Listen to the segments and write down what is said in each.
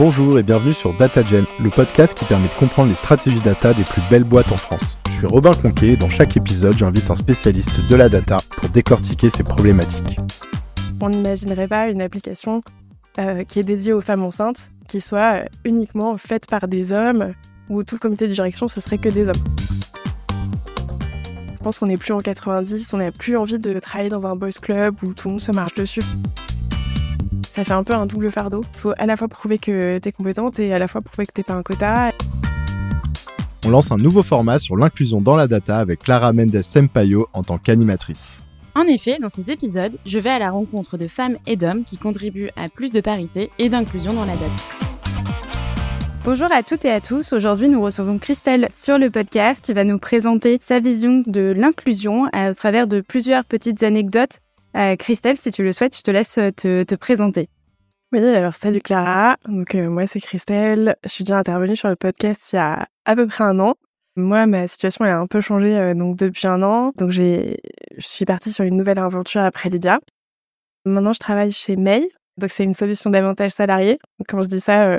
Bonjour et bienvenue sur DataGen, le podcast qui permet de comprendre les stratégies data des plus belles boîtes en France. Je suis Robin Conquet et dans chaque épisode, j'invite un spécialiste de la data pour décortiquer ces problématiques. On n'imaginerait pas une application euh, qui est dédiée aux femmes enceintes qui soit euh, uniquement faite par des hommes où tout le comité de direction ce serait que des hommes. Je pense qu'on n'est plus en 90, on n'a plus envie de travailler dans un boys club où tout le monde se marche dessus ça fait un peu un double fardeau. Il faut à la fois prouver que tu es compétente et à la fois prouver que t'es pas un quota. On lance un nouveau format sur l'inclusion dans la data avec Clara Mendes Sempayo en tant qu'animatrice. En effet, dans ces épisodes, je vais à la rencontre de femmes et d'hommes qui contribuent à plus de parité et d'inclusion dans la data. Bonjour à toutes et à tous. Aujourd'hui, nous recevons Christelle sur le podcast qui va nous présenter sa vision de l'inclusion à travers de plusieurs petites anecdotes euh, Christelle, si tu le souhaites, je te laisse euh, te, présenter. Oui, alors salut Clara. Donc euh, moi c'est Christelle. Je suis déjà intervenue sur le podcast il y a à peu près un an. Moi, ma situation elle a un peu changé donc depuis un an. Donc j'ai, je suis partie sur une nouvelle aventure après Lydia. Maintenant, je travaille chez May. Donc c'est une solution d'avantage salarié. quand je dis ça,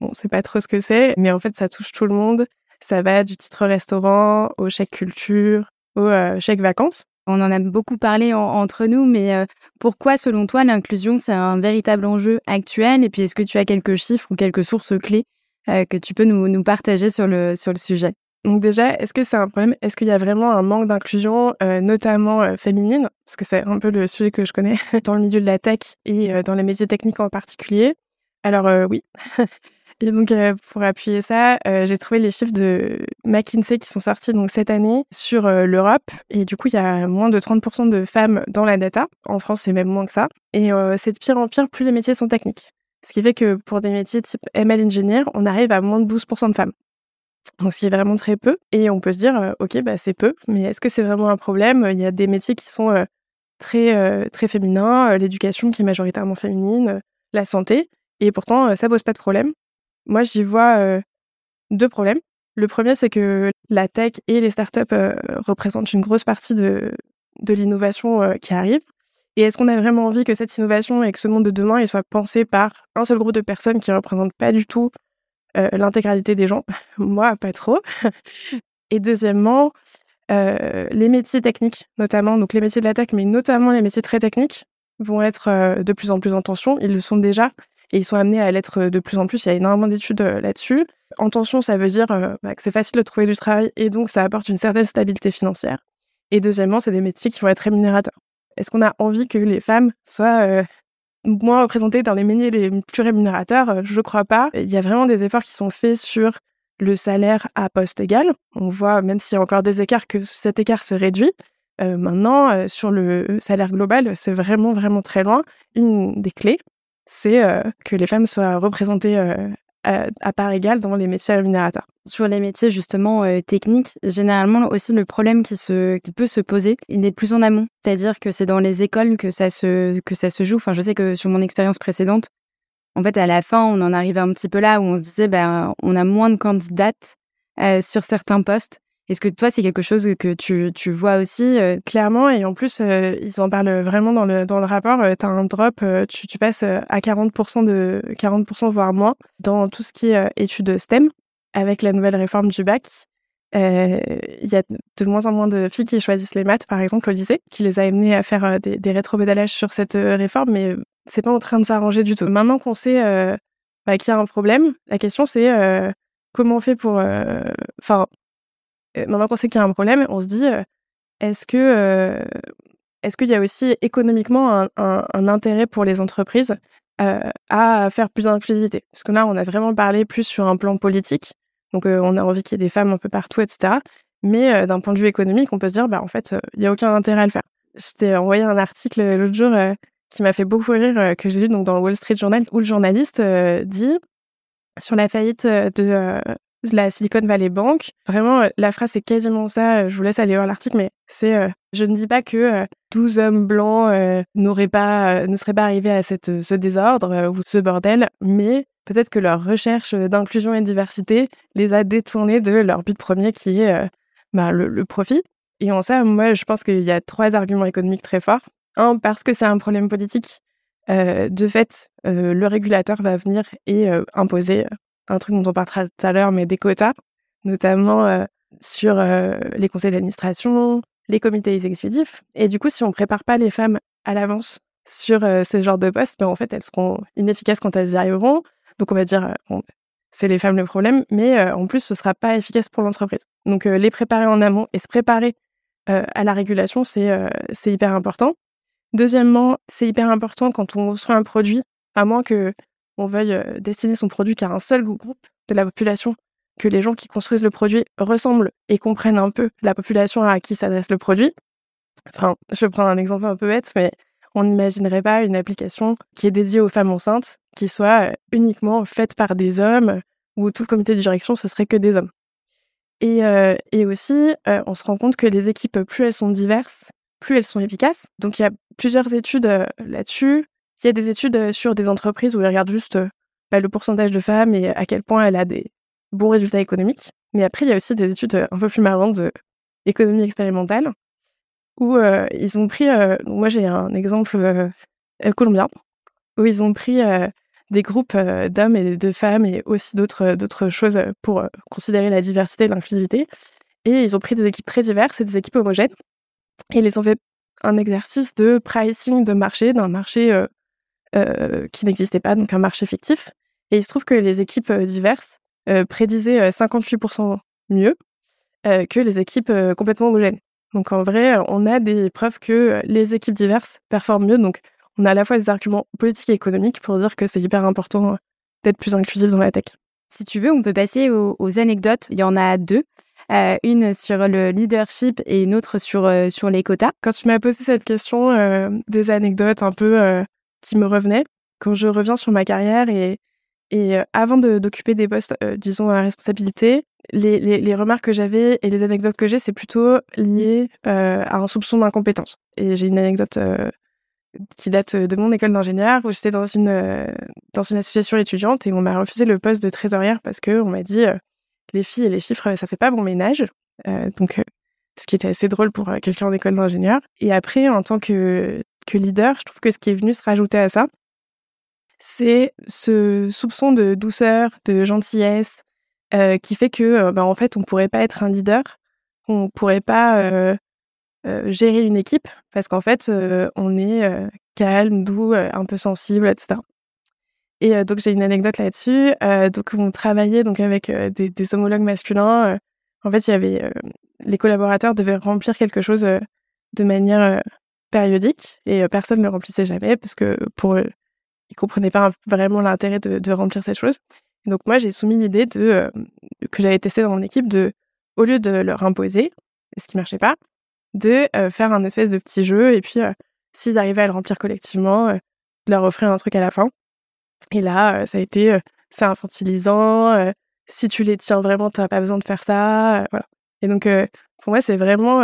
bon, c'est pas trop ce que c'est, mais en fait ça touche tout le monde. Ça va du titre restaurant au chèque culture, au chèque vacances. On en a beaucoup parlé entre nous, mais pourquoi, selon toi, l'inclusion, c'est un véritable enjeu actuel? Et puis, est-ce que tu as quelques chiffres ou quelques sources clés que tu peux nous, partager sur le, sur le sujet? Donc déjà, est-ce que c'est un problème? Est-ce qu'il y a vraiment un manque d'inclusion, notamment féminine? Parce que c'est un peu le sujet que je connais dans le milieu de la tech et dans les métiers techniques en particulier. Alors oui, Et donc, euh, pour appuyer ça, euh, j'ai trouvé les chiffres de McKinsey qui sont sortis donc, cette année sur euh, l'Europe. Et du coup, il y a moins de 30% de femmes dans la data. En France, c'est même moins que ça. Et c'est de pire en pire, plus les métiers sont techniques. Ce qui fait que pour des métiers type ML Engineer, on arrive à moins de 12% de femmes. Donc, c'est vraiment très peu. Et on peut se dire, OK, bah, c'est peu, mais est-ce que c'est vraiment un problème? Il y a des métiers qui sont très, très féminins, l'éducation qui est majoritairement féminine, la santé. Et pourtant, ça pose pas de problème. Moi, j'y vois deux problèmes. Le premier, c'est que la tech et les startups représentent une grosse partie de, de l'innovation qui arrive. Et est-ce qu'on a vraiment envie que cette innovation et que ce monde de demain soit pensé par un seul groupe de personnes qui ne représentent pas du tout l'intégralité des gens? Moi, pas trop. et deuxièmement, les métiers techniques, notamment, donc les métiers de la tech, mais notamment les métiers très techniques, vont être de plus en plus en tension. Ils le sont déjà. Et ils sont amenés à l'être de plus en plus. Il y a énormément d'études là-dessus. En tension, ça veut dire bah, que c'est facile de trouver du travail et donc ça apporte une certaine stabilité financière. Et deuxièmement, c'est des métiers qui vont être rémunérateurs. Est-ce qu'on a envie que les femmes soient moins représentées dans les métiers les plus rémunérateurs? Je ne crois pas. Il y a vraiment des efforts qui sont faits sur le salaire à poste égal. On voit, même s'il y a encore des écarts, que cet écart se réduit. maintenant, sur le salaire global, c'est vraiment, vraiment très loin. Une des clés, c'est que les femmes soient représentées à, part égale dans les métiers rémunérateurs. Sur les métiers justement techniques, généralement aussi le problème qui, se, qui peut se poser, il est plus en amont. C'est-à-dire que c'est dans les écoles que ça, se, que ça se joue. Enfin, je sais que sur mon expérience précédente, en fait, à la fin, on en arrivait un petit peu là où on se disait, ben, on a moins de candidates sur certains postes. Est-ce que toi, c'est quelque chose que tu, tu vois aussi Clairement, et en plus, ils en parlent vraiment dans le, dans le rapport. tu as un drop, tu, tu, passes à 40%, de, 40% voire moins dans tout ce qui est études STEM avec la nouvelle réforme du bac. Il y a de moins en moins de filles qui choisissent les maths, par exemple, au lycée, qui les a amenées à faire des, des rétro-pédalages sur cette réforme, mais c'est pas en train de s'arranger du tout. Maintenant qu'on sait bah, qu'il y a un problème, la question c'est comment on fait pour. Enfin, maintenant qu'on sait qu'il y a un problème, on se dit est-ce que est-ce qu'il y a aussi économiquement un, intérêt pour les entreprises à faire plus d'inclusivité? Parce que là, on a vraiment parlé plus sur un plan politique, donc on a envie qu'il y ait des femmes un peu partout, etc. Mais d'un point de vue économique, on peut se dire, bah, en fait, il n'y a aucun intérêt à le faire. Je t'ai envoyé un article l'autre jour qui m'a fait beaucoup rire, que j'ai lu donc, dans le Wall Street Journal, où le journaliste dit sur la faillite de, la Silicon Valley Bank. Vraiment, la phrase, c'est quasiment ça. Je vous laisse aller voir l'article, mais c'est Je ne dis pas que 12 hommes blancs n'auraient pas, ne seraient pas arrivés à cette, ce désordre ou ce bordel, mais peut-être que leur recherche d'inclusion et de diversité les a détournés de leur but premier qui est bah, le, profit. Et en ça, moi, je pense qu'il y a trois arguments économiques très forts. Un, parce que c'est un problème politique de fait, le régulateur va venir et imposer un truc dont on parlera tout à l'heure, mais des quotas, notamment sur les conseils d'administration, les comités exécutifs. Et du coup, si on prépare pas les femmes à l'avance sur ce genre de postes, ben, en fait, elles seront inefficaces quand elles y arriveront. Donc, on va dire, bon, c'est les femmes le problème, mais en plus, ce sera pas efficace pour l'entreprise. Donc, les préparer en amont et se préparer à la régulation, c'est hyper important. Deuxièmement, c'est hyper important quand on construit un produit, à moins que on veuille destiner son produit qu'à un seul groupe de la population, que les gens qui construisent le produit ressemblent et comprennent un peu la population à qui s'adresse le produit. Enfin, je prends un exemple un peu bête, mais on n'imaginerait pas une application qui est dédiée aux femmes enceintes, qui soit uniquement faite par des hommes, où tout le comité de direction, ce serait que des hommes. Et, aussi, on se rend compte que les équipes, plus elles sont diverses, plus elles sont efficaces. Donc il y a plusieurs études là-dessus. Il y a des études sur des entreprises où ils regardent juste bah, le pourcentage de femmes et à quel point elle a des bons résultats économiques. Mais après, il y a aussi des études un peu plus marrantes d'économie expérimentale où ils ont pris, moi j'ai un exemple colombien, où ils ont pris des groupes d'hommes et de femmes et aussi d'autres d'autres choses pour considérer la diversité et l'inclusivité. Et ils ont pris des équipes très diverses et des équipes homogènes. Et ils ont fait un exercice de pricing de marché, d'un marché qui n'existait pas, donc un marché fictif. Et il se trouve que les équipes diverses prédisaient 58% mieux que les équipes complètement homogènes. Donc en vrai, on a des preuves que les équipes diverses performent mieux. Donc on a à la fois des arguments politiques et économiques pour dire que c'est hyper important d'être plus inclusif dans la tech. Si tu veux, on peut passer aux, anecdotes. Il y en a deux. Euh, une sur le leadership et une autre sur, euh, sur les quotas. Quand tu m'as posé cette question, euh, des anecdotes un peu qui me revenaient, quand je reviens sur ma carrière et, et avant d'occuper des postes, disons, à responsabilité, les, les, les remarques que j'avais et les anecdotes que j'ai, c'est plutôt lié à un soupçon d'incompétence. Et j'ai une anecdote qui date de mon école d'ingénieur où j'étais dans une dans une association étudiante et on m'a refusé le poste de trésorière parce que on m'a dit les filles et les chiffres ça fait pas bon ménage. Donc ce qui était assez drôle pour quelqu'un en école d'ingénieur. Et après en tant que que leader je trouve que ce qui est venu se rajouter à ça c'est ce soupçon de douceur de gentillesse qui fait que bah, en fait on pourrait pas être un leader on pourrait pas gérer une équipe parce qu'en fait, on est calme, doux, un peu sensible, etc. Et donc j'ai une anecdote là-dessus. donc on travaillait donc avec des, des, homologues masculins. en fait, il y avait les collaborateurs devaient remplir quelque chose de manière périodique et personne ne le remplissait jamais parce que pour eux, ils comprenaient pas vraiment l'intérêt de, remplir cette chose. Donc moi j'ai soumis l'idée de que j'avais testé dans mon équipe de au lieu de leur imposer, ce qui marchait pas, de faire un espèce de petit jeu et puis s'ils arrivaient à le remplir collectivement, de leur offrir un truc à la fin. Et là, ça a été c'est infantilisant. si tu les tiens vraiment, tu n'as pas besoin de faire ça. voilà. Et donc, pour moi, c'est vraiment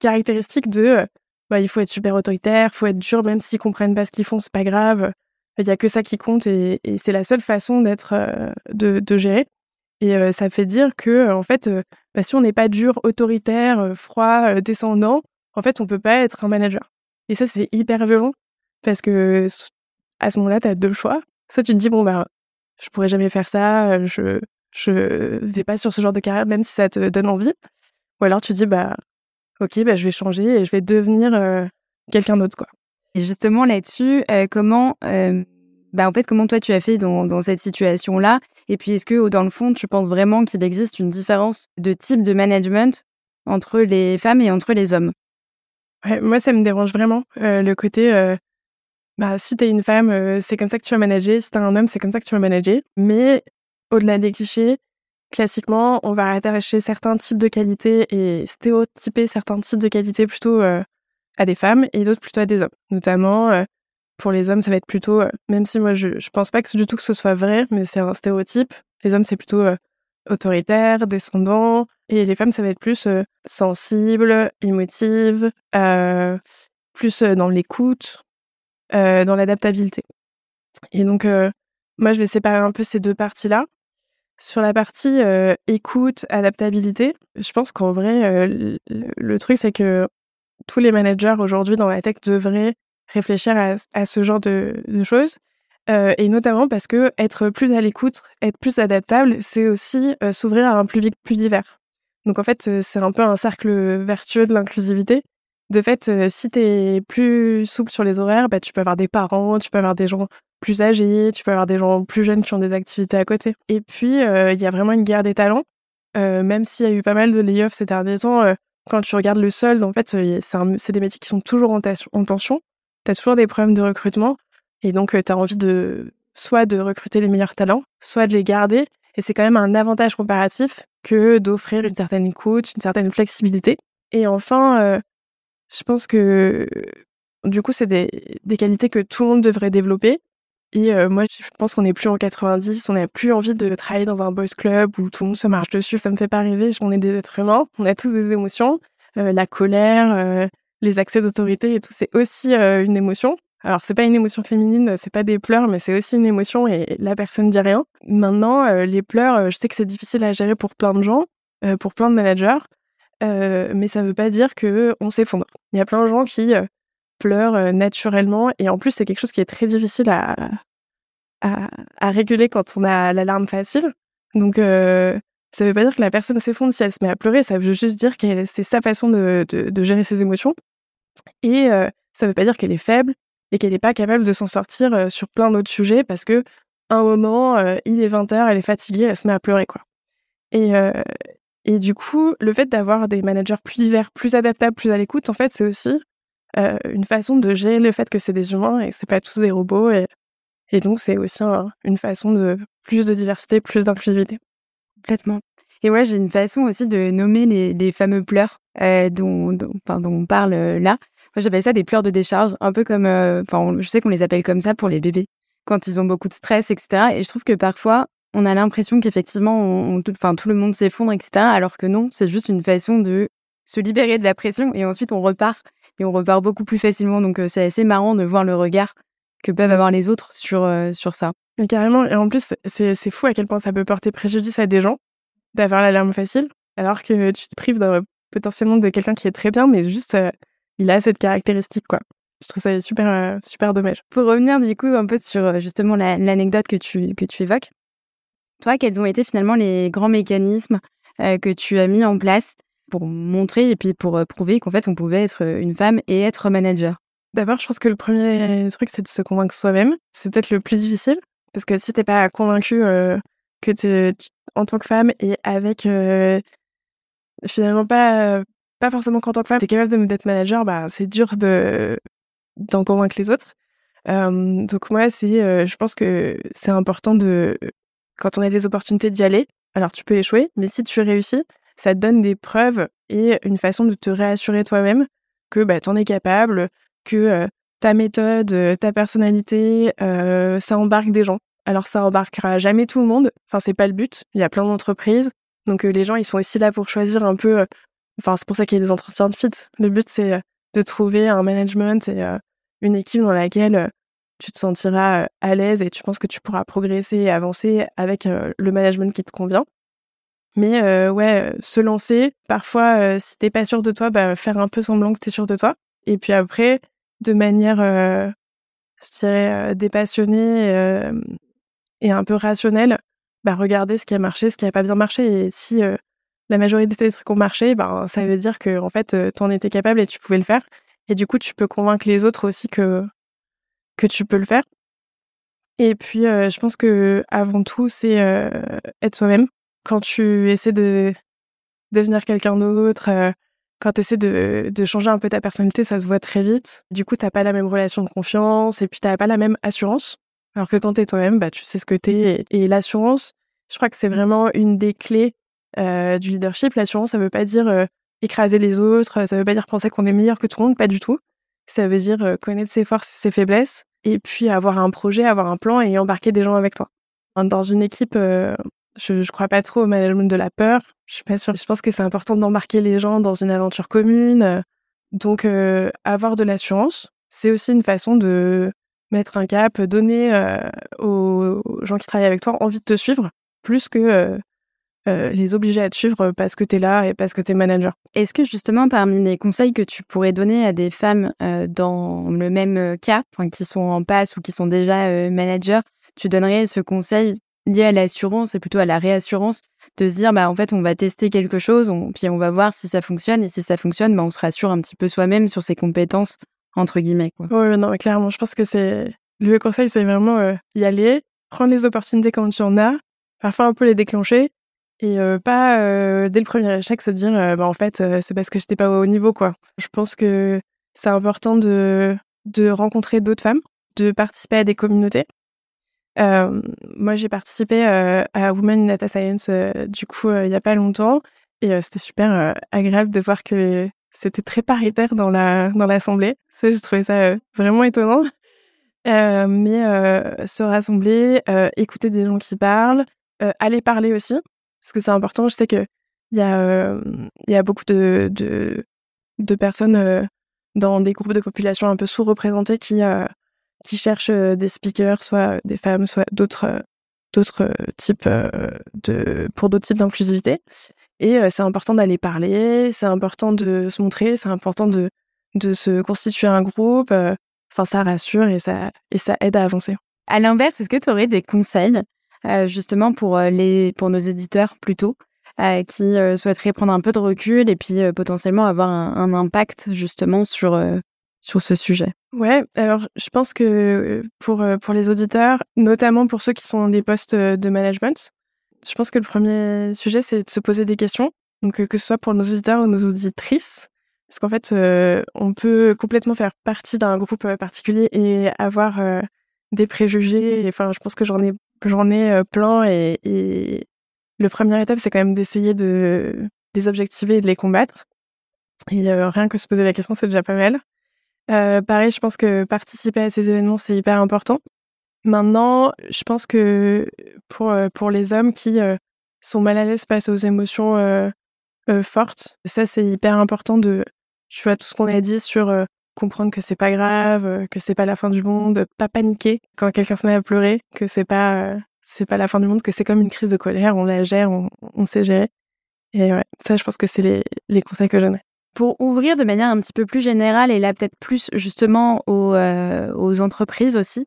caractéristique de bah, il faut être super autoritaire, il faut être dur, même s'ils comprennent pas ce qu'ils font, c'est pas grave. Il y a que ça qui compte et, c'est la seule façon d'être, de, de, gérer. Et ça fait dire que, en fait, bah, si on n'est pas dur, autoritaire, froid, descendant, en fait, on peut pas être un manager. Et ça, c'est hyper violent parce que à ce moment-là, tu as deux choix. Soit tu te dis, bon, bah, je pourrais jamais faire ça, je, je vais pas sur ce genre de carrière, même si ça te donne envie. Ou alors tu te dis, bah, ok, bah, je vais changer et je vais devenir quelqu'un d'autre, quoi. Et justement, là-dessus, comment bah, en fait, comment toi tu as fait dans, cette situation-là? Et puis, est-ce que dans le fond, tu penses vraiment qu'il existe une différence de type de management entre les femmes et entre les hommes? Moi, ça me dérange vraiment euh, le côté. Euh, bah, si t'es une femme, euh, c'est comme ça que tu vas manager. Si t'es un homme, c'est comme ça que tu vas manager. Mais au-delà des clichés, classiquement, on va attacher certains types de qualités et stéréotyper certains types de qualités plutôt à des femmes et d'autres plutôt à des hommes. Notamment, pour les hommes, ça va être plutôt, euh, même si moi je, je pense pas que du tout que ce soit vrai, mais c'est un stéréotype. Les hommes, c'est plutôt euh, autoritaire, descendant, et les femmes, ça va être plus euh, sensible, émotive, plus dans l'écoute, dans l'adaptabilité. Et donc, moi, je vais séparer un peu ces deux parties-là. Sur la partie écoute, adaptabilité, je pense qu'en vrai, le, truc, c'est que tous les managers aujourd'hui dans la tech devraient réfléchir à, ce genre de, choses. et notamment parce que être plus à l'écoute, être plus adaptable, c'est aussi s'ouvrir à un public plus divers. Donc en fait, c'est un peu un cercle vertueux de l'inclusivité. De fait, si tu es plus souple sur les horaires, bah, tu peux avoir des parents, tu peux avoir des gens plus âgés, tu peux avoir des gens plus jeunes qui ont des activités à côté. Et puis, il y a vraiment une guerre des talents. même s'il y a eu pas mal de layoffs ces derniers temps, quand tu regardes le solde, en fait, c'est des métiers qui sont toujours en, en tension. Tu as toujours des problèmes de recrutement. Et donc, tu as envie de soit de recruter les meilleurs talents, soit de les garder. Et c'est quand même un avantage comparatif que d'offrir une certaine écoute, une certaine flexibilité. Et enfin, euh, je pense que du coup, c'est des, qualités que tout le monde devrait développer. Et euh, moi, je pense qu'on n'est plus en 90, on n'a plus envie de travailler dans un boys club où tout le monde se marche dessus. Ça me fait pas rêver. On est des êtres humains, on a tous des émotions. Euh, la colère, les accès d'autorité et tout, c'est aussi une émotion. Alors, c'est pas une émotion féminine, c'est pas des pleurs, mais c'est aussi une émotion et la personne dit rien. Maintenant, euh, les pleurs, euh, je sais que c'est difficile à gérer pour plein de gens, euh, pour plein de managers, mais ça veut pas dire que on s'effondre. Il y a plein de gens qui pleurent naturellement et en plus, c'est quelque chose qui est très difficile à, à, réguler quand on a l'alarme facile. Donc, ça veut pas dire que la personne s'effondre si elle se met à pleurer, ça veut juste dire que c'est sa façon de, de, gérer ses émotions. Et ça veut pas dire qu'elle est faible, et qu'elle n'est pas capable de s'en sortir sur plein d'autres sujets parce que un moment, il est 20h, elle est fatiguée, elle se met à pleurer quoi. Et, et du coup, le fait d'avoir des managers plus divers, plus adaptables, plus à l'écoute, en fait, c'est aussi une façon de gérer le fait que c'est des humains et que c'est pas tous des robots. Et, donc, c'est aussi une façon de plus de diversité, plus d'inclusivité. Complètement. Et ouais, j'ai une façon aussi de nommer les, fameux pleurs euh, dont, dont, on parle euh, là. Moi, j'appelle ça des pleurs de décharge, un peu comme, euh, enfin, je sais qu'on les appelle comme ça pour les bébés, quand ils ont beaucoup de stress, etc. Et je trouve que parfois, on a l'impression qu'effectivement, tout le monde s'effondre, etc. Alors que non, c'est juste une façon de se libérer de la pression et ensuite on repart et on repart beaucoup plus facilement. Donc, c'est assez marrant de voir le regard que peuvent avoir les autres sur, sur ça. Et carrément, et en plus, c'est fou à quel point ça peut porter préjudice à des gens d'avoir l'alarme facile, alors que tu te prives potentiellement de quelqu'un qui est très bien, mais juste euh, il a cette caractéristique, quoi. Je trouve ça super, euh, super dommage. Pour revenir du coup un peu sur euh, justement l'anecdote que, tu, que tu évoques, toi, quels ont été finalement les grands mécanismes que tu as mis en place pour montrer et puis pour prouver qu'en fait on pouvait être une femme et être manager D'abord, je pense que le premier truc, c'est de se convaincre soi-même. C'est peut-être le plus difficile, parce que si t'es pas convaincu que tu, en tant que femme et avec finalement pas pas forcément qu'en tant que femme, t'es capable d'être manager, bah c'est dur de d'en convaincre les autres. donc moi, c'est, je pense que c'est important de quand on a des opportunités d'y aller. Alors tu peux échouer, mais si tu réussis, ça te donne des preuves et une façon de te réassurer toi-même que bah t'en es capable, que ta méthode, ta personnalité, ça embarque des gens. Alors ça embarquera jamais tout le monde. Enfin c'est pas le but. Il y a plein d'entreprises. Donc les gens ils sont aussi là pour choisir un peu. Enfin c'est pour ça qu'il y a des entretiens de fit. Le but c'est de trouver un management et une équipe dans laquelle tu te sentiras à l'aise et tu penses que tu pourras progresser et avancer avec le management qui te convient. Mais ouais, se lancer, parfois, si t'es pas sûr de toi, bah, faire un peu semblant que t'es sûr de toi. Et puis après, de manière, je dirais, dépassionnée et un peu rationnel, bah, regarder ce qui a marché, ce qui n'a pas bien marché. Et si la majorité des trucs ont marché, ben, ça veut dire que en fait, tu en étais capable et tu pouvais le faire. Et du coup, tu peux convaincre les autres aussi que, que tu peux le faire. Et puis, je pense que avant tout, c'est être soi-même. Quand tu essaies de devenir quelqu'un d'autre, quand tu essaies de, de, changer un peu ta personnalité, ça se voit très vite. Du coup, tu pas la même relation de confiance et puis tu pas la même assurance. Alors que quand tu es toi-même, bah, tu sais ce que tu es. Et, l'assurance, je crois que c'est vraiment une des clés euh, du leadership. L'assurance, ça veut pas dire euh, écraser les autres, ça veut pas dire penser qu'on est meilleur que tout le monde, pas du tout. Ça veut dire euh, connaître ses forces, ses faiblesses, et puis avoir un projet, avoir un plan et embarquer des gens avec toi. Dans une équipe, je, je crois pas trop au management de la peur. Je suis pas sûre. Je pense que c'est important d'embarquer les gens dans une aventure commune. Donc, avoir de l'assurance, c'est aussi une façon de mettre un cap, donner aux gens qui travaillent avec toi envie de te suivre, plus que les obliger à te suivre parce que tu es là et parce que tu es manager. Est-ce que justement, parmi les conseils que tu pourrais donner à des femmes dans le même cas, qui sont en passe ou qui sont déjà managers, tu donnerais ce conseil lié à l'assurance et plutôt à la réassurance de se dire bah en fait on va tester quelque chose puis on va voir si ça fonctionne et si ça fonctionne bah, on se rassure un petit peu soi-même sur ses compétences entre guillemets quoi. Oui non clairement je pense que c'est le conseil c'est vraiment euh, y aller prendre les opportunités quand tu en as parfois un peu les déclencher et euh, pas euh, dès le premier échec se dire bah en fait c'est parce que j'étais pas au niveau quoi. Je pense que c'est important de de rencontrer d'autres femmes, de participer à des communautés moi, j'ai participé à Women in Data Science, du coup, il y a pas longtemps, et c'était super agréable de voir que c'était très paritaire dans la dans l'assemblée. Ça, j'ai trouvé ça vraiment étonnant. mais se rassembler, écouter des gens qui parlent, aller parler aussi, parce que c'est important. Je sais que il y a y a beaucoup de de, de personnes dans des groupes de population un peu sous-représentées qui qui cherchent des speakers, soit des femmes, soit d'autres d'autres types de pour d'autres types d'inclusivité. Et c'est important d'aller parler, c'est important de se montrer, c'est important de de se constituer un groupe. Enfin, ça rassure et ça et ça aide à avancer. À l'inverse, est-ce que tu aurais des conseils justement pour les pour nos éditeurs plutôt qui souhaiteraient prendre un peu de recul et puis potentiellement avoir un, un, impact justement sur sur ce sujet? Ouais, alors je pense que pour, pour les auditeurs, notamment pour ceux qui sont dans des postes de management, je pense que le premier sujet, c'est de se poser des questions, donc que ce soit pour nos auditeurs ou nos auditrices, parce qu'en fait, on peut complètement faire partie d'un groupe particulier et avoir des préjugés. Enfin, je pense que j'en ai, j'en ai plein et le premier étape, c'est quand même d'essayer de les objectiver et de les combattre. Et rien que se poser la question, c'est déjà pas mal. Euh, pareil, je pense que participer à ces événements, c'est hyper important. Maintenant, je pense que pour, euh, pour les hommes qui euh, sont mal à l'aise face aux émotions fortes, ça, c'est hyper important de, tu vois, tout ce qu'on a dit sur comprendre que c'est pas grave, que c'est pas la fin du monde, pas paniquer quand quelqu'un se met à pleurer, que c'est pas, pas la fin du monde, que c'est comme une crise de colère, on la gère, on, on sait gérer. Et ouais, ça, je pense que c'est les, les conseils que je donnerais. Pour ouvrir de manière un petit peu plus générale et là peut-être plus justement aux, euh, entreprises aussi,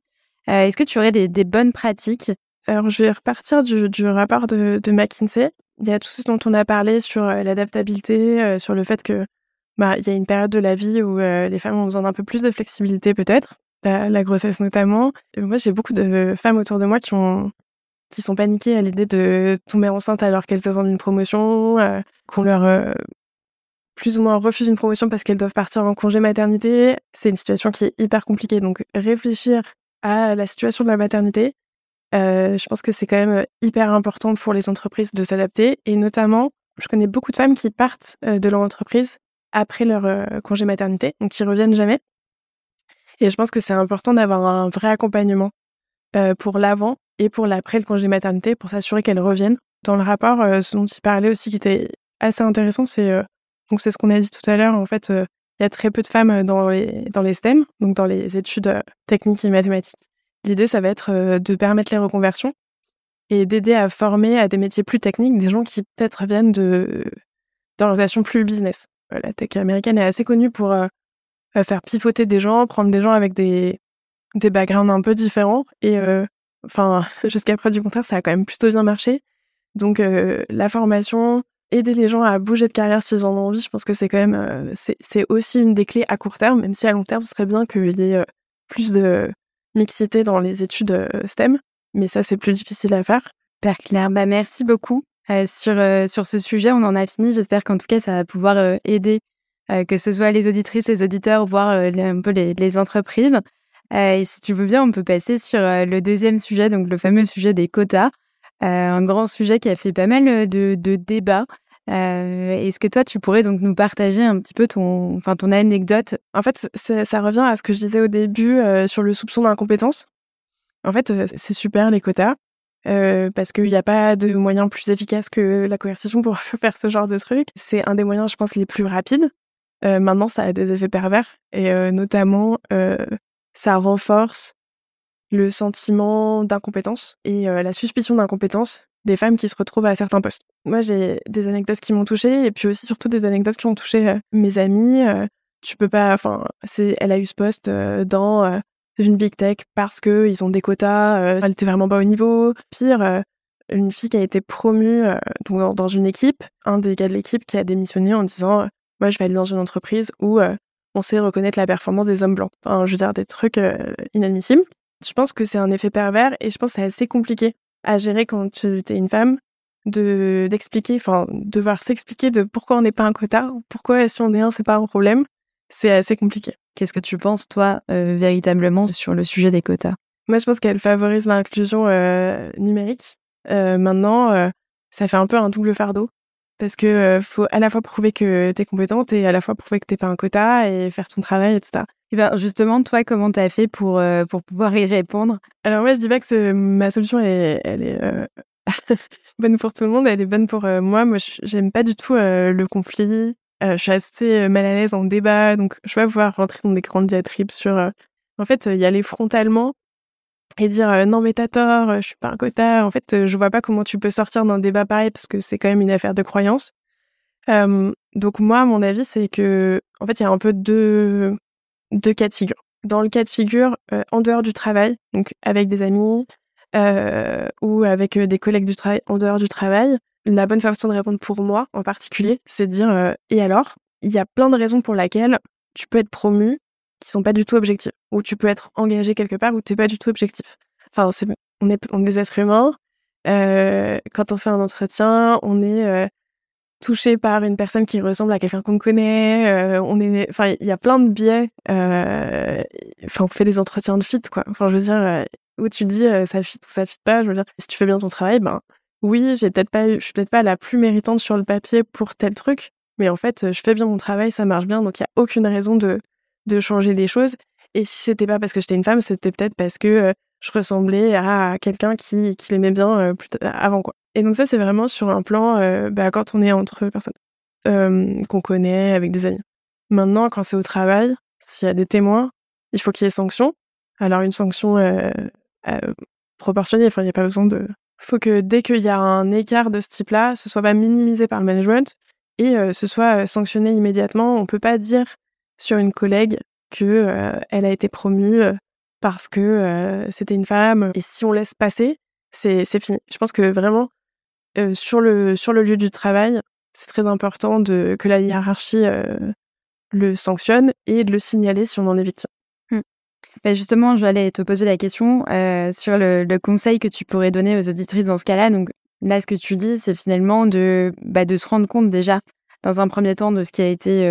euh, est-ce que tu aurais des, bonnes pratiques? Alors je vais repartir du, rapport de, McKinsey. Il y a tout ce dont on a parlé sur euh, l'adaptabilité, sur le fait que bah, il y a une période de la vie où les femmes ont besoin d'un peu plus de flexibilité peut-être, la, grossesse notamment. Moi j'ai beaucoup de femmes autour de moi qui ont qui sont paniquées à l'idée de tomber enceinte alors qu'elles attendent une promotion, qu'on leur plus ou moins refusent une promotion parce qu'elles doivent partir en congé maternité, c'est une situation qui est hyper compliquée. Donc réfléchir à la situation de la maternité, euh, je pense que c'est quand même hyper important pour les entreprises de s'adapter. Et notamment, je connais beaucoup de femmes qui partent euh, de leur entreprise après leur euh, congé maternité, donc qui reviennent jamais. Et je pense que c'est important d'avoir un vrai accompagnement pour l'avant et pour l'après le congé maternité pour s'assurer qu'elles reviennent. Dans le rapport, ce dont il parlait aussi qui était assez intéressant, c'est donc c'est ce qu'on a dit tout à l'heure. En fait, il y a très peu de femmes dans les, dans les STEM, donc dans les études techniques et mathématiques. L'idée, ça va être de permettre les reconversions et d'aider à former à des métiers plus techniques des gens qui peut-être viennent de d'orientation plus business. La tech américaine est assez connue pour faire pivoter des gens, prendre des gens avec des, des backgrounds un peu différents. Et enfin, jusqu'à preuve du contraire, ça a quand même plutôt bien marché. Donc la formation, aider les gens à bouger de carrière s'ils en ont envie, je pense que c'est quand même euh, c'est aussi une des clés à court terme, même si à long terme, ce serait bien qu'il y ait euh, plus de mixité dans les études euh, STEM, mais ça c'est plus difficile à faire. Père Claire, bah merci beaucoup sur sur ce sujet. On en a fini. J'espère qu'en tout cas ça va pouvoir aider que ce soit les auditrices, les auditeurs, voire un peu les, les entreprises. et si tu veux bien, on peut passer sur le deuxième sujet, donc le fameux sujet des quotas. Euh, un grand sujet qui a fait pas mal euh, de, débats. Euh, Est-ce que toi, tu pourrais donc nous partager un petit peu ton, enfin, ton anecdote? En fait, ça revient à ce que je disais au début sur le soupçon d'incompétence. En fait, c'est super les quotas. Parce qu'il n'y a pas de moyen plus efficace que la coercition pour faire ce genre de truc. C'est un des moyens, je pense, les plus rapides. Maintenant, ça a des effets pervers et notamment, ça renforce le sentiment d'incompétence et la suspicion d'incompétence des femmes qui se retrouvent à certains postes. Moi, j'ai des anecdotes qui m'ont touchée et puis aussi surtout des anecdotes qui ont touché mes amis. tu peux pas, enfin, c'est, elle a eu ce poste dans une big tech parce que ils ont des quotas. elle était vraiment pas au niveau. Pire, une fille qui a été promue dans, une équipe, un des gars de l'équipe qui a démissionné en disant moi je vais aller dans une entreprise où on sait reconnaître la performance des hommes blancs. Enfin, je veux dire des trucs inadmissibles. Je pense que c'est un effet pervers et je pense que c'est assez compliqué à gérer quand tu es une femme de d'expliquer, enfin devoir s'expliquer de pourquoi on n'est pas un quota, pourquoi si on est un c'est pas un problème. C'est assez compliqué. Qu'est-ce que tu penses toi véritablement sur le sujet des quotas? Moi je pense qu'elle favorise l'inclusion numérique euh, maintenant, euh, ça fait un peu un double fardeau parce que euh, faut à la fois prouver que tu es compétente et à la fois prouver que t'es pas un quota et faire ton travail, etc. Et ben justement, toi, comment tu as fait pour, pour pouvoir y répondre? Alors moi, je dis pas que ma solution, elle est, elle est bonne pour tout le monde, elle est bonne pour moi. Moi, j'aime pas du tout le conflit. je suis assez mal à l'aise en débat, donc je vais pouvoir rentrer dans des grandes diatribes sur... en fait, y aller frontalement et dire non mais t'as tort, je suis pas un quota. En fait, je vois pas comment tu peux sortir d'un débat pareil parce que c'est quand même une affaire de croyance. donc moi, mon avis, c'est que en fait, il y a un peu deux, deux cas de figure. Dans le cas de figure, en dehors du travail, donc avec des amis ou avec des collègues du travail en dehors du travail, la bonne façon de répondre pour moi en particulier, c'est de dire et alors? Il y a plein de raisons pour lesquelles tu peux être promu qui sont pas du tout objectifs, où tu peux être engagé quelque part où t'es pas du tout objectif. Enfin, c'est, on est, on est des êtres humains. Euh, quand on fait un entretien, on est euh, touché par une personne qui ressemble à quelqu'un qu'on connaît. Euh, est, enfin, il y a plein de biais. Enfin, on fait des entretiens de fit, quoi. Enfin, je veux dire, où tu dis ça fit ou ça fit pas. Je veux dire, si tu fais bien ton travail, ben oui, j'ai je suis peut-être pas la plus méritante sur le papier pour tel truc, mais en fait, je fais bien mon travail, ça marche bien, donc il y a aucune raison de de changer les choses. Et si c'était pas parce que j'étais une femme, c'était peut-être parce que euh, je ressemblais à quelqu'un qui, qui l'aimait bien euh, avant quoi. Et donc ça c'est vraiment sur un plan euh, bah, quand on est entre personnes qu'on connaît avec des amis. Maintenant quand c'est au travail, s'il y a des témoins, il faut qu'il y ait sanction. Alors une sanction proportionnée, il n'y a pas besoin de. Faut que dès qu'il y a un écart de ce type-là, ce soit pas minimisé par le management et ce soit sanctionné immédiatement. On peut pas dire sur une collègue que elle a été promue parce que c'était une femme. Et si on laisse passer, c'est fini. Je pense que vraiment sur le sur le lieu du travail, c'est très important de que la hiérarchie le sanctionne et de le signaler si on en est victime. Mmh. Bah, justement, te poser la question sur le, conseil que tu pourrais donner aux auditrices dans ce cas-là. Donc là, ce que tu dis, c'est finalement de, bah, de se rendre compte déjà, dans un premier temps, de ce qui a été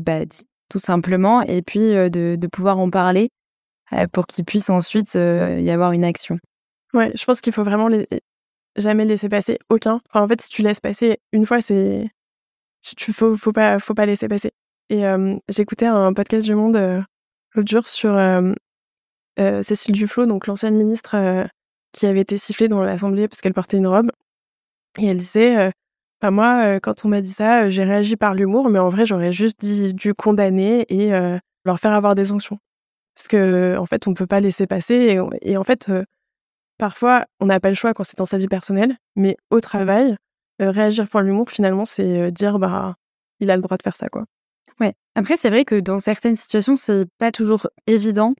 bah, dit tout simplement, et puis de, pouvoir en parler pour qu'il puisse ensuite y avoir une action. Ouais, je pense qu'il faut vraiment jamais laisser passer aucun. en fait, si tu laisses passer une fois, c'est tu faut faut pas faut pas laisser passer. Et j'écoutais un podcast du Monde l'autre jour sur Cécile Duflot, donc l'ancienne ministre qui avait été sifflée dans l'Assemblée parce qu'elle portait une robe. Et elle disait moi, quand on m'a dit ça, j'ai réagi par l'humour, mais en vrai, j'aurais juste dit, dû condamner et leur faire avoir des sanctions. Parce que, en fait, on peut pas laisser passer. Et, en fait, parfois, on n'a pas le choix quand c'est dans sa vie personnelle, mais au travail, réagir par l'humour, finalement, c'est dire, bah, il a le droit de faire ça, quoi. Ouais. Après, c'est vrai que dans certaines situations, c'est pas toujours évident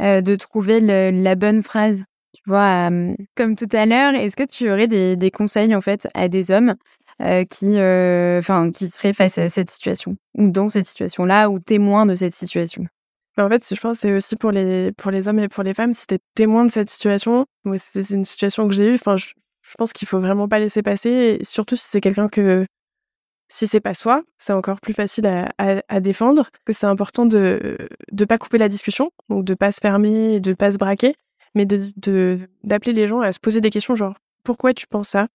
de trouver la bonne phrase. Tu vois, comme tout à l'heure, est-ce que tu aurais des, des, conseils en fait à des hommes euh, qui, euh, enfin, qui serait face à cette situation ou dans cette situation-là ou témoin de cette situation. En fait, je pense que c'est aussi pour les, pour les hommes et pour les femmes, si tu es témoin de cette situation, c'est une situation que j'ai eue, je, pense qu'il faut vraiment pas laisser passer, surtout si c'est quelqu'un que, si c'est pas soi, c'est encore plus facile à, défendre, que c'est important de ne pas couper la discussion, donc de pas se fermer, de pas se braquer, mais de d'appeler les gens à se poser des questions genre pourquoi tu penses ça?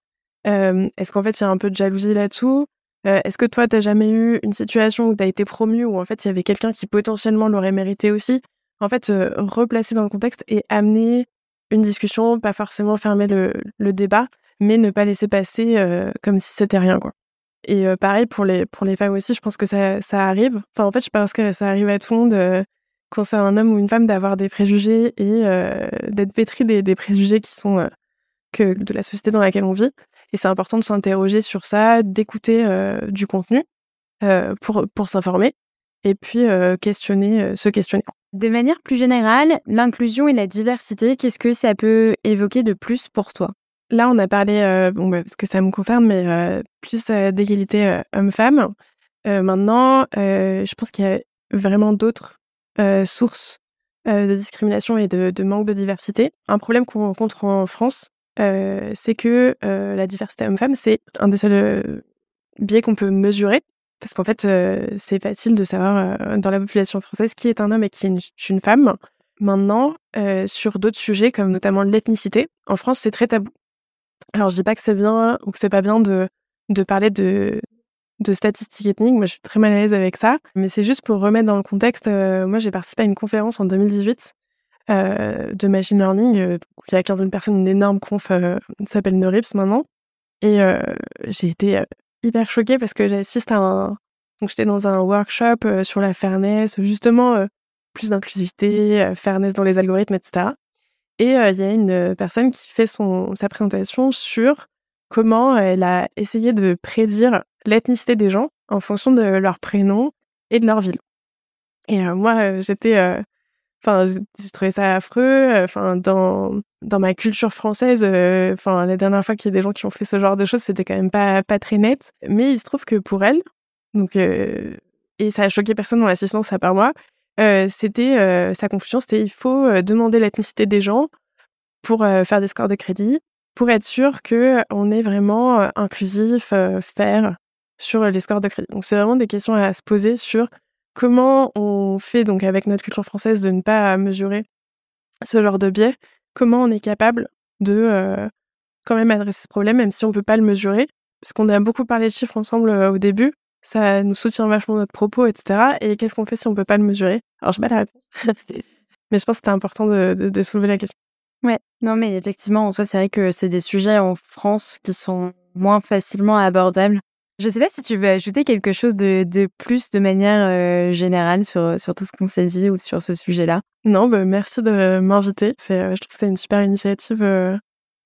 Est-ce qu'en fait, il y a un peu de jalousie là-dessous? Est-ce que toi, t'as jamais eu une situation où tu as été promu, où en fait, il y avait quelqu'un qui potentiellement l'aurait mérité aussi? En fait, replacer dans le contexte et amener une discussion, pas forcément fermer le, débat, mais ne pas laisser passer comme si c'était rien, quoi. Et pareil pour les, pour les femmes aussi, je pense que ça, ça arrive. Enfin, en fait, je pense que ça arrive à tout le monde, quand c'est un homme ou une femme, d'avoir des préjugés et d'être pétri des, des, préjugés qui sont que de la société dans laquelle on vit. Et c'est important de s'interroger sur ça, d'écouter du contenu pour, pour s'informer et puis questionner, se questionner. De manière plus générale, l'inclusion et la diversité, qu'est-ce que ça peut évoquer de plus pour toi? Là, on a parlé, bon, bah, parce que ça me concerne, mais plus d'égalité homme-femme. maintenant, je pense qu'il y a vraiment d'autres sources de discrimination et de, de, manque de diversité. Un problème qu'on rencontre en France, c'est que la diversité homme-femme, c'est un des seuls biais qu'on peut mesurer parce qu'en fait, c'est facile de savoir dans la population française qui est un homme et qui est une, femme. Maintenant, sur d'autres sujets, comme notamment l'ethnicité, en France, c'est très tabou. Alors, je dis pas que c'est bien ou que c'est pas bien de, parler de statistiques ethniques. Moi, je suis très mal à l'aise avec ça. Mais c'est juste pour remettre dans le contexte. moi, j'ai participé à une conférence en 2018 de machine learning. il y a 15 000 personnes, une énorme conf, ça s'appelle Neurips maintenant. Et j'ai été hyper choquée parce que j'assiste à un. Donc, j'étais dans un workshop euh, sur la fairness, justement, euh, plus d'inclusivité, euh, fairness dans les algorithmes, etc. Et il y a une personne qui fait son, sa présentation sur comment elle a essayé de prédire l'ethnicité des gens en fonction de leur prénom et de leur ville. Et moi, j'étais Enfin, j'ai trouvé ça affreux. Euh, enfin, dans, dans ma culture française, euh, enfin, la dernière fois qu'il y a des gens qui ont fait ce genre de choses, c'était quand même pas, pas très net. Mais il se trouve que pour elle, donc, euh, et ça a choqué personne dans l'assistance à part moi, c'était sa conclusion, c'était il faut demander l'ethnicité des gens pour faire des scores de crédit, pour être sûr que on est vraiment inclusif, faire sur les scores de crédit. Donc, c'est vraiment des questions à se poser sur Comment on fait donc avec notre culture française de ne pas mesurer ce genre de biais? Comment on est capable de quand même adresser ce problème, même si on ne peut pas le mesurer? Parce qu'on a beaucoup parlé de chiffres ensemble au début, ça nous soutient vachement notre propos, etc. Et qu'est-ce qu'on fait si on ne peut pas le mesurer? Alors, je n'ai pas la réponse. mais je pense que c'était important de, de, soulever la question. Ouais, non, mais effectivement, en soi, c'est vrai que c'est des sujets en France qui sont moins facilement abordables je ne sais pas si tu veux ajouter quelque chose de, de plus de manière euh, générale sur, sur tout ce qu'on s'est dit ou sur ce sujet-là. Non, bah, merci de m'inviter. C'est, euh, je trouve que c'est une super initiative euh,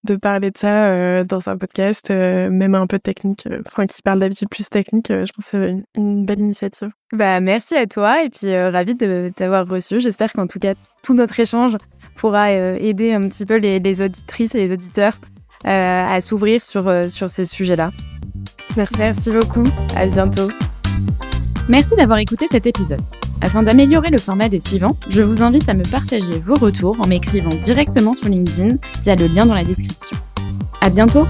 de parler de ça dans un podcast, même un peu technique, enfin qui parle d'habitude plus technique. je pense que c'est une, belle initiative. Bah, merci à toi et puis ravi de t'avoir reçu. J'espère qu'en tout cas, tout notre échange pourra aider un petit peu les, les auditrices et les auditeurs à s'ouvrir sur, sur ces sujets-là. Merci. beaucoup. À bientôt. Merci d'avoir écouté cet épisode. Afin d'améliorer le format des suivants, je vous invite à me partager vos retours en m'écrivant directement sur LinkedIn via le lien dans la description. À bientôt!